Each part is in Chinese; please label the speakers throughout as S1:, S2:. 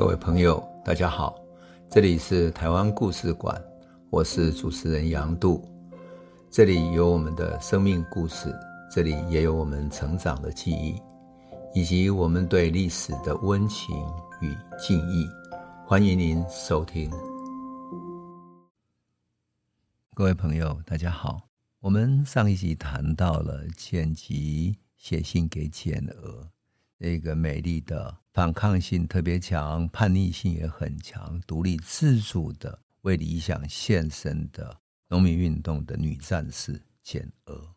S1: 各位朋友，大家好，这里是台湾故事馆，我是主持人杨度，这里有我们的生命故事，这里也有我们成长的记忆，以及我们对历史的温情与敬意，欢迎您收听。各位朋友，大家好，我们上一集谈到了简吉写信给简娥。这个美丽的、反抗性特别强、叛逆性也很强、独立自主的、为理想献身的农民运动的女战士简娥，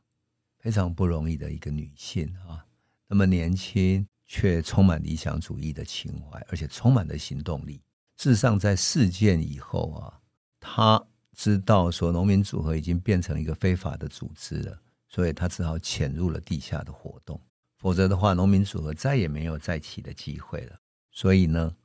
S1: 非常不容易的一个女性啊。那么年轻却充满理想主义的情怀，而且充满了行动力。事实上，在事件以后啊，她知道说农民组合已经变成一个非法的组织了，所以她只好潜入了地下的活动。否则的话，农民组合再也没有再起的机会了。所以呢，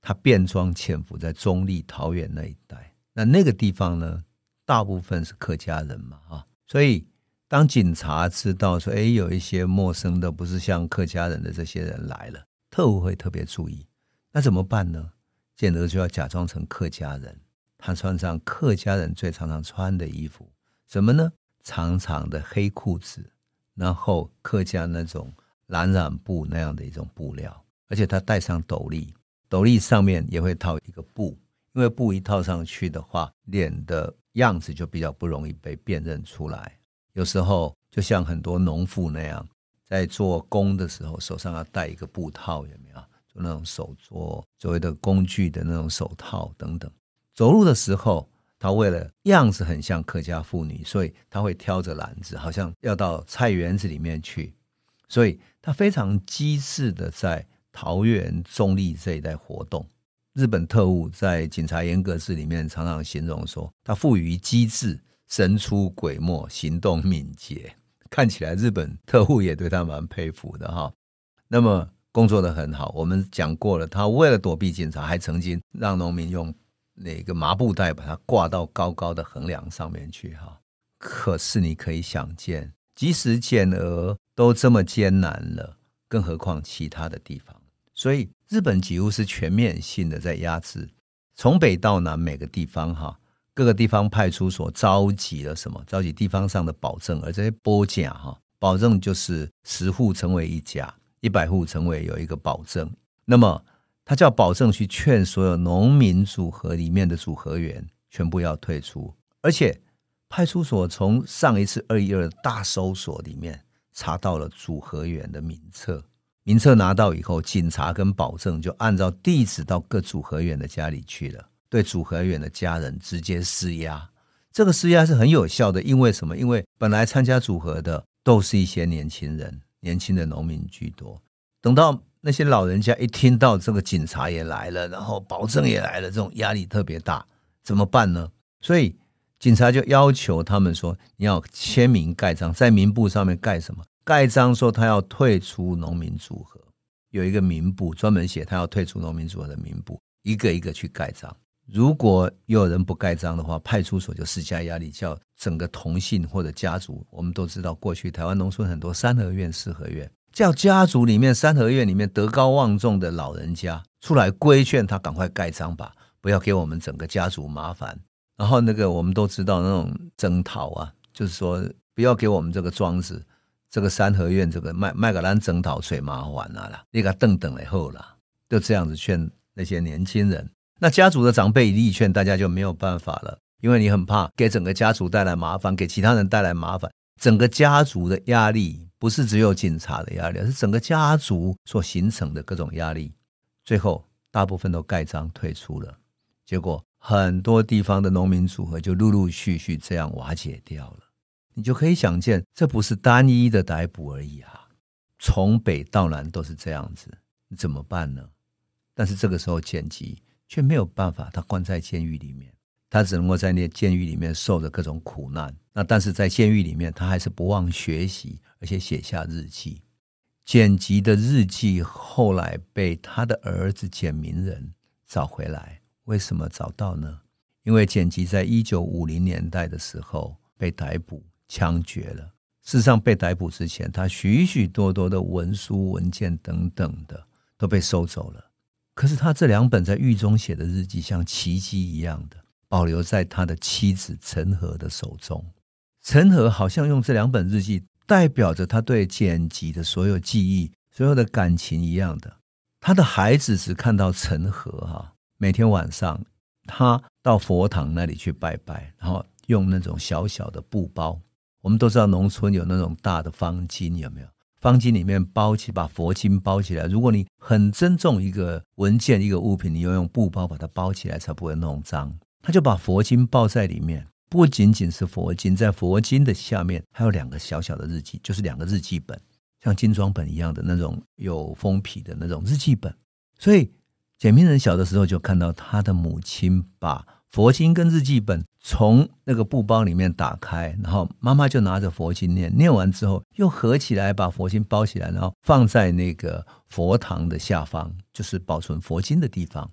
S1: 他变装潜伏在中坜、桃园那一带。那那个地方呢，大部分是客家人嘛，哈。所以当警察知道说，哎，有一些陌生的，不是像客家人的这些人来了，特务会特别注意。那怎么办呢？简娥就要假装成客家人，他穿上客家人最常常穿的衣服，什么呢？长长的黑裤子。然后客家那种蓝染布那样的一种布料，而且他戴上斗笠，斗笠上面也会套一个布，因为布一套上去的话，脸的样子就比较不容易被辨认出来。有时候就像很多农妇那样，在做工的时候，手上要戴一个布套，有没有？就那种手做所谓的工具的那种手套等等。走路的时候。他为了样子很像客家妇女，所以他会挑着篮子，好像要到菜园子里面去。所以他非常机智的在桃园中坜这一带活动。日本特务在警察严格室里面常常形容说，他富于机智、神出鬼没、行动敏捷。看起来日本特务也对他蛮佩服的哈。那么工作的很好，我们讲过了，他为了躲避警察，还曾经让农民用。那个麻布袋把它挂到高高的横梁上面去哈，可是你可以想见，即使减额都这么艰难了，更何况其他的地方。所以日本几乎是全面性的在压制，从北到南每个地方哈，各个地方派出所召集了什么？召集地方上的保证，而这些保证哈，保证就是十户成为一家，一百户成为有一个保证。那么。他叫保证去劝所有农民组合里面的组合员全部要退出，而且派出所从上一次二一二大搜索里面查到了组合员的名册，名册拿到以后，警察跟保证就按照地址到各组合员的家里去了，对组合员的家人直接施压。这个施压是很有效的，因为什么？因为本来参加组合的都是一些年轻人，年轻的农民居多，等到。那些老人家一听到这个警察也来了，然后保证也来了，这种压力特别大，怎么办呢？所以警察就要求他们说：“你要签名盖章，在名簿上面盖什么？盖章说他要退出农民组合，有一个名簿专门写他要退出农民组合的名簿，一个一个去盖章。如果有人不盖章的话，派出所就施加压力，叫整个同姓或者家族。我们都知道，过去台湾农村很多三合院、四合院。”叫家族里面三合院里面德高望重的老人家出来规劝他赶快盖章吧，不要给我们整个家族麻烦。然后那个我们都知道那种征讨啊，就是说不要给我们这个庄子，这个三合院这个麦麦格兰征讨最麻烦了啦，那个等等以后啦，就这样子劝那些年轻人。那家族的长辈一力劝，大家就没有办法了，因为你很怕给整个家族带来麻烦，给其他人带来麻烦，整个家族的压力。不是只有警察的压力，而是整个家族所形成的各种压力。最后，大部分都盖章退出了，结果很多地方的农民组合就陆陆续续这样瓦解掉了。你就可以想见，这不是单一的逮捕而已啊，从北到南都是这样子，怎么办呢？但是这个时候，剪辑却没有办法，他关在监狱里面。他只能够在那监狱里面受着各种苦难，那但是在监狱里面，他还是不忘学习，而且写下日记。简吉的日记后来被他的儿子简明仁找回来，为什么找到呢？因为简吉在一九五零年代的时候被逮捕、枪决了。事实上，被逮捕之前，他许许多多的文书、文件等等的都被收走了。可是他这两本在狱中写的日记，像奇迹一样的保留在他的妻子陈和的手中。陈和好像用这两本日记代表着他对剪辑的所有记忆、所有的感情一样的。他的孩子只看到陈和哈，每天晚上他到佛堂那里去拜拜，然后用那种小小的布包。我们都知道农村有那种大的方巾，有没有？方巾里面包起，把佛经包起来。如果你很珍重一个文件、一个物品，你要用布包把它包起来，才不会弄脏。他就把佛经包在里面，不仅仅是佛经，在佛经的下面还有两个小小的日记，就是两个日记本，像精装本一样的那种有封皮的那种日记本。所以简明人小的时候就看到他的母亲把。佛经跟日记本从那个布包里面打开，然后妈妈就拿着佛经念，念完之后又合起来，把佛经包起来，然后放在那个佛堂的下方，就是保存佛经的地方。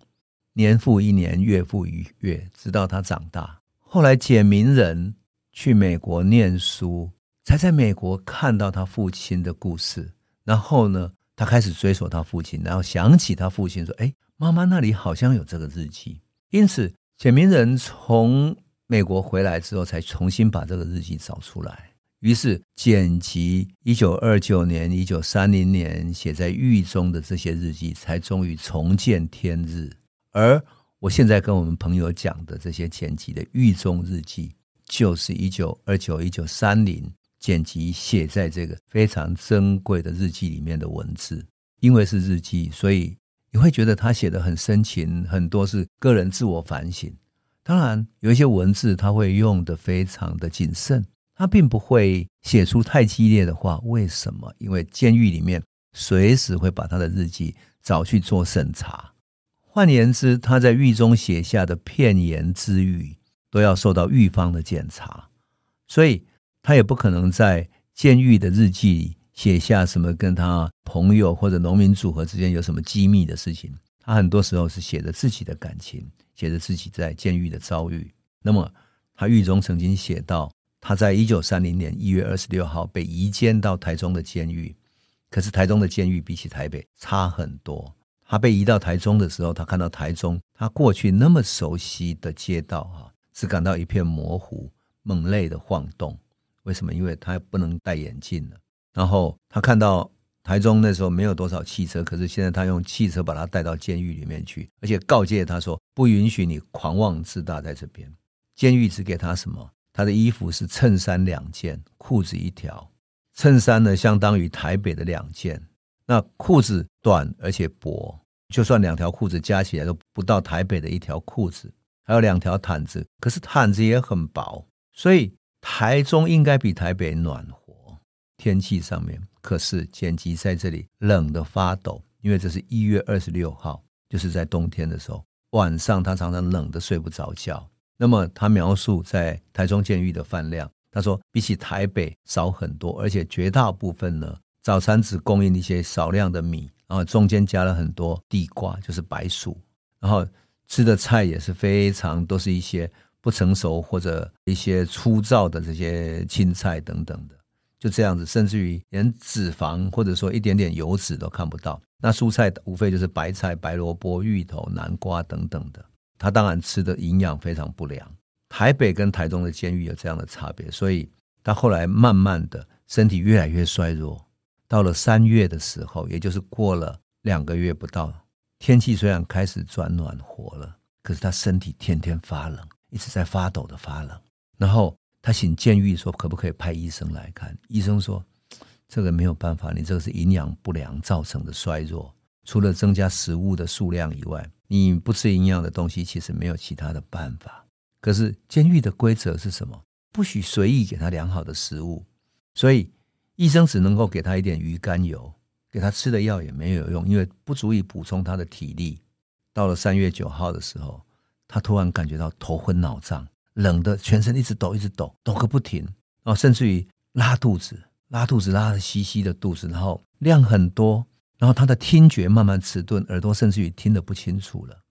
S1: 年复一年，月复一月，直到他长大。后来简明人去美国念书，才在美国看到他父亲的故事。然后呢，他开始追索他父亲，然后想起他父亲说：“哎，妈妈那里好像有这个日记。”因此。简明人从美国回来之后，才重新把这个日记找出来。于是，剪辑一九二九年、一九三零年写在狱中的这些日记，才终于重见天日。而我现在跟我们朋友讲的这些剪辑的狱中日记，就是一九二九、一九三零剪辑写在这个非常珍贵的日记里面的文字。因为是日记，所以。你会觉得他写的很深情，很多是个人自我反省。当然，有一些文字他会用的非常的谨慎，他并不会写出太激烈的话。为什么？因为监狱里面随时会把他的日记找去做审查。换言之，他在狱中写下的片言之语都要受到狱方的检查，所以他也不可能在监狱的日记里。写下什么跟他朋友或者农民组合之间有什么机密的事情，他很多时候是写着自己的感情，写着自己在监狱的遭遇。那么他狱中曾经写到，他在一九三零年一月二十六号被移监到台中的监狱，可是台中的监狱比起台北差很多。他被移到台中的时候，他看到台中他过去那么熟悉的街道啊，只感到一片模糊，猛烈的晃动。为什么？因为他不能戴眼镜了。然后他看到台中那时候没有多少汽车，可是现在他用汽车把他带到监狱里面去，而且告诫他说不允许你狂妄自大在这边。监狱只给他什么？他的衣服是衬衫两件，裤子一条。衬衫呢，相当于台北的两件。那裤子短而且薄，就算两条裤子加起来都不到台北的一条裤子。还有两条毯子，可是毯子也很薄，所以台中应该比台北暖和。天气上面，可是剪辑在这里冷得发抖，因为这是一月二十六号，就是在冬天的时候，晚上他常常冷得睡不着觉。那么他描述在台中监狱的饭量，他说比起台北少很多，而且绝大部分呢，早餐只供应一些少量的米，然后中间加了很多地瓜，就是白薯，然后吃的菜也是非常都是一些不成熟或者一些粗糙的这些青菜等等的。就这样子，甚至于连脂肪或者说一点点油脂都看不到。那蔬菜无非就是白菜、白萝卜、芋头、南瓜等等的。他当然吃的营养非常不良。台北跟台中的监狱有这样的差别，所以他后来慢慢的身体越来越衰弱。到了三月的时候，也就是过了两个月不到，天气虽然开始转暖和了，可是他身体天天发冷，一直在发抖的发冷，然后。他请监狱说：“可不可以派医生来看？”医生说：“这个没有办法，你这个是营养不良造成的衰弱。除了增加食物的数量以外，你不吃营养的东西，其实没有其他的办法。可是监狱的规则是什么？不许随意给他良好的食物，所以医生只能够给他一点鱼肝油，给他吃的药也没有用，因为不足以补充他的体力。到了三月九号的时候，他突然感觉到头昏脑胀。”冷的全身一直抖，一直抖，抖个不停，然后甚至于拉肚子，拉肚子拉的稀稀的肚子，然后量很多，然后他的听觉慢慢迟钝，耳朵甚至于听得不清楚了。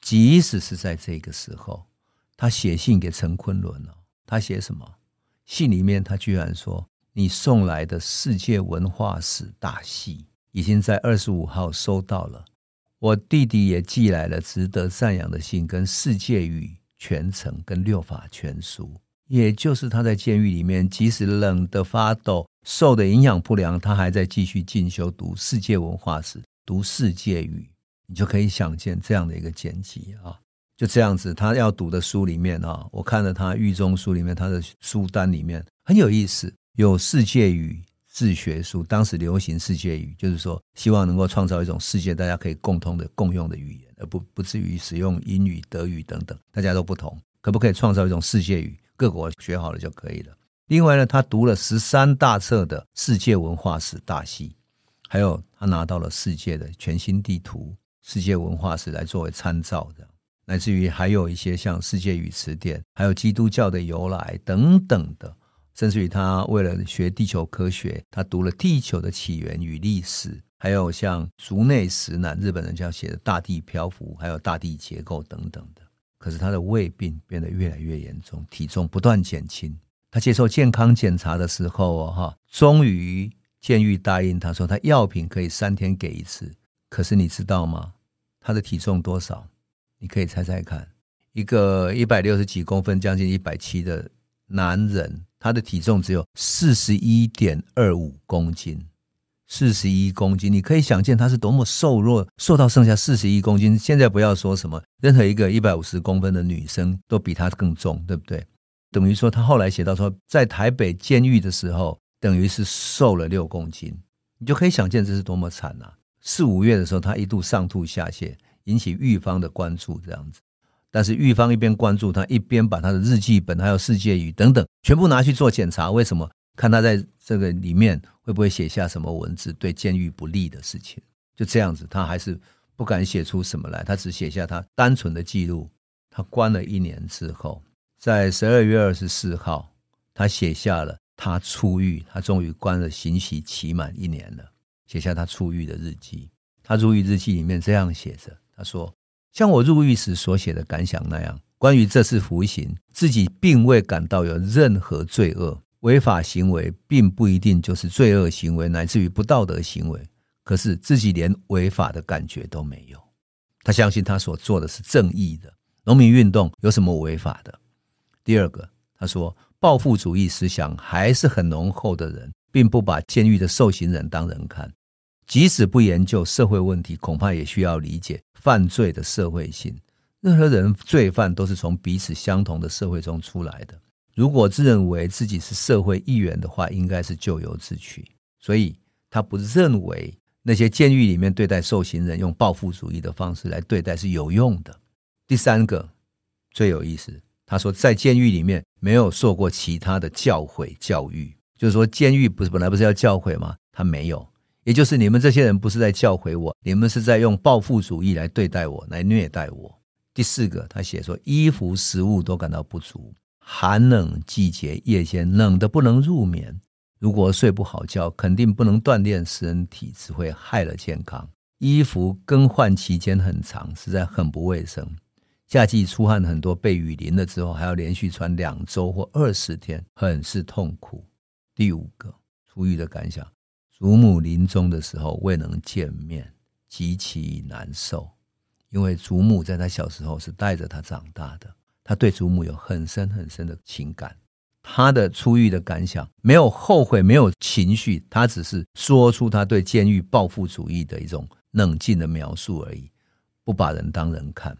S1: 即使是在这个时候，他写信给陈昆仑了。他写什么？信里面他居然说：“你送来的世界文化史大戏已经在二十五号收到了，我弟弟也寄来了值得赞扬的信，跟《世界语全程》跟《六法全书》，也就是他在监狱里面，即使冷得发抖，瘦得营养不良，他还在继续进修读世界文化史，读世界语。你就可以想见这样的一个剪辑啊，就这样子，他要读的书里面啊，我看了他狱中书里面，他的书单里面很有意思，有世界语自学书，当时流行世界语，就是说希望能够创造一种世界大家可以共通的共用的语言，而不不至于使用英语、德语等等，大家都不同，可不可以创造一种世界语，各国学好了就可以了。另外呢，他读了十三大册的世界文化史大系，还有他拿到了世界的全新地图。世界文化史来作为参照的，乃至于还有一些像世界语词典，还有基督教的由来等等的，甚至于他为了学地球科学，他读了地球的起源与历史，还有像竹内实男日本人这样写的大地漂浮，还有大地结构等等的。可是他的胃病变得越来越严重，体重不断减轻。他接受健康检查的时候，哈，终于监狱答应他说，他药品可以三天给一次。可是你知道吗？他的体重多少？你可以猜猜看。一个一百六十几公分、将近一百七的男人，他的体重只有四十一点二五公斤。四十一公斤，你可以想见他是多么瘦弱，瘦到剩下四十一公斤。现在不要说什么，任何一个一百五十公分的女生都比他更重，对不对？等于说，他后来写到说，在台北监狱的时候，等于是瘦了六公斤。你就可以想见这是多么惨啊！四五月的时候，他一度上吐下泻，引起狱方的关注，这样子。但是狱方一边关注他，一边把他的日记本、还有世界语等等全部拿去做检查。为什么？看他在这个里面会不会写下什么文字对监狱不利的事情？就这样子，他还是不敢写出什么来。他只写下他单纯的记录。他关了一年之后，在十二月二十四号，他写下了他出狱，他终于关了刑期期满一年了。写下他出狱的日记，他入狱日记里面这样写着：“他说，像我入狱时所写的感想那样，关于这次服刑，自己并未感到有任何罪恶，违法行为并不一定就是罪恶行为，乃至于不道德行为。可是自己连违法的感觉都没有。他相信他所做的是正义的。农民运动有什么违法的？第二个，他说，报复主义思想还是很浓厚的人，并不把监狱的受刑人当人看。”即使不研究社会问题，恐怕也需要理解犯罪的社会性。任何人罪犯都是从彼此相同的社会中出来的。如果自认为自己是社会一员的话，应该是咎由自取。所以他不认为那些监狱里面对待受刑人用报复主义的方式来对待是有用的。第三个最有意思，他说在监狱里面没有受过其他的教诲教育，就是说监狱不是本来不是要教诲吗？他没有。也就是你们这些人不是在教诲我，你们是在用报复主义来对待我，来虐待我。第四个，他写说，衣服、食物都感到不足，寒冷季节夜间冷得不能入眠。如果睡不好觉，肯定不能锻炼身体，只会害了健康。衣服更换期间很长，实在很不卫生。夏季出汗很多，被雨淋了之后，还要连续穿两周或二十天，很是痛苦。第五个，出狱的感想。祖母临终的时候未能见面，极其难受。因为祖母在他小时候是带着他长大的，他对祖母有很深很深的情感。他的出狱的感想没有后悔，没有情绪，他只是说出他对监狱报复主义的一种冷静的描述而已，不把人当人看。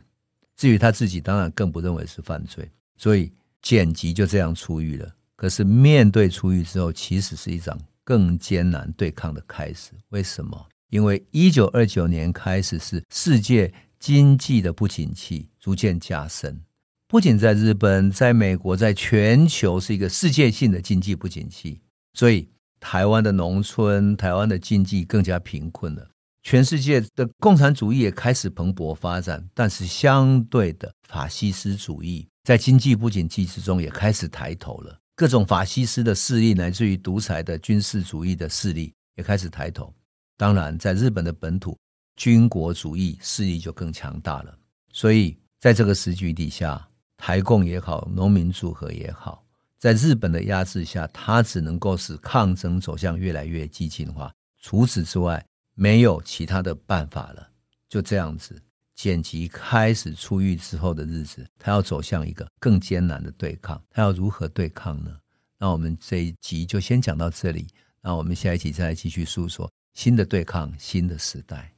S1: 至于他自己，当然更不认为是犯罪，所以简吉就这样出狱了。可是面对出狱之后，其实是一场。更艰难对抗的开始，为什么？因为一九二九年开始是世界经济的不景气逐渐加深，不仅在日本，在美国，在全球是一个世界性的经济不景气，所以台湾的农村、台湾的经济更加贫困了。全世界的共产主义也开始蓬勃发展，但是相对的法西斯主义在经济不景气之中也开始抬头了。各种法西斯的势力，乃至于独裁的军事主义的势力，也开始抬头。当然，在日本的本土，军国主义势力就更强大了。所以，在这个时局底下，台共也好，农民组合也好，在日本的压制下，它只能够使抗争走向越来越激进化。除此之外，没有其他的办法了。就这样子，剪辑开始出狱之后的日子，他要走向一个更艰难的对抗。他要如何对抗呢？那我们这一集就先讲到这里。那我们下一集再来继续诉说新的对抗，新的时代。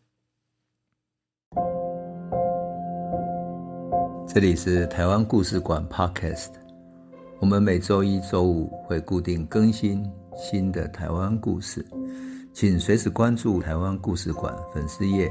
S1: 这里是台湾故事馆 Podcast，我们每周一、周五会固定更新新的台湾故事，请随时关注台湾故事馆粉丝页，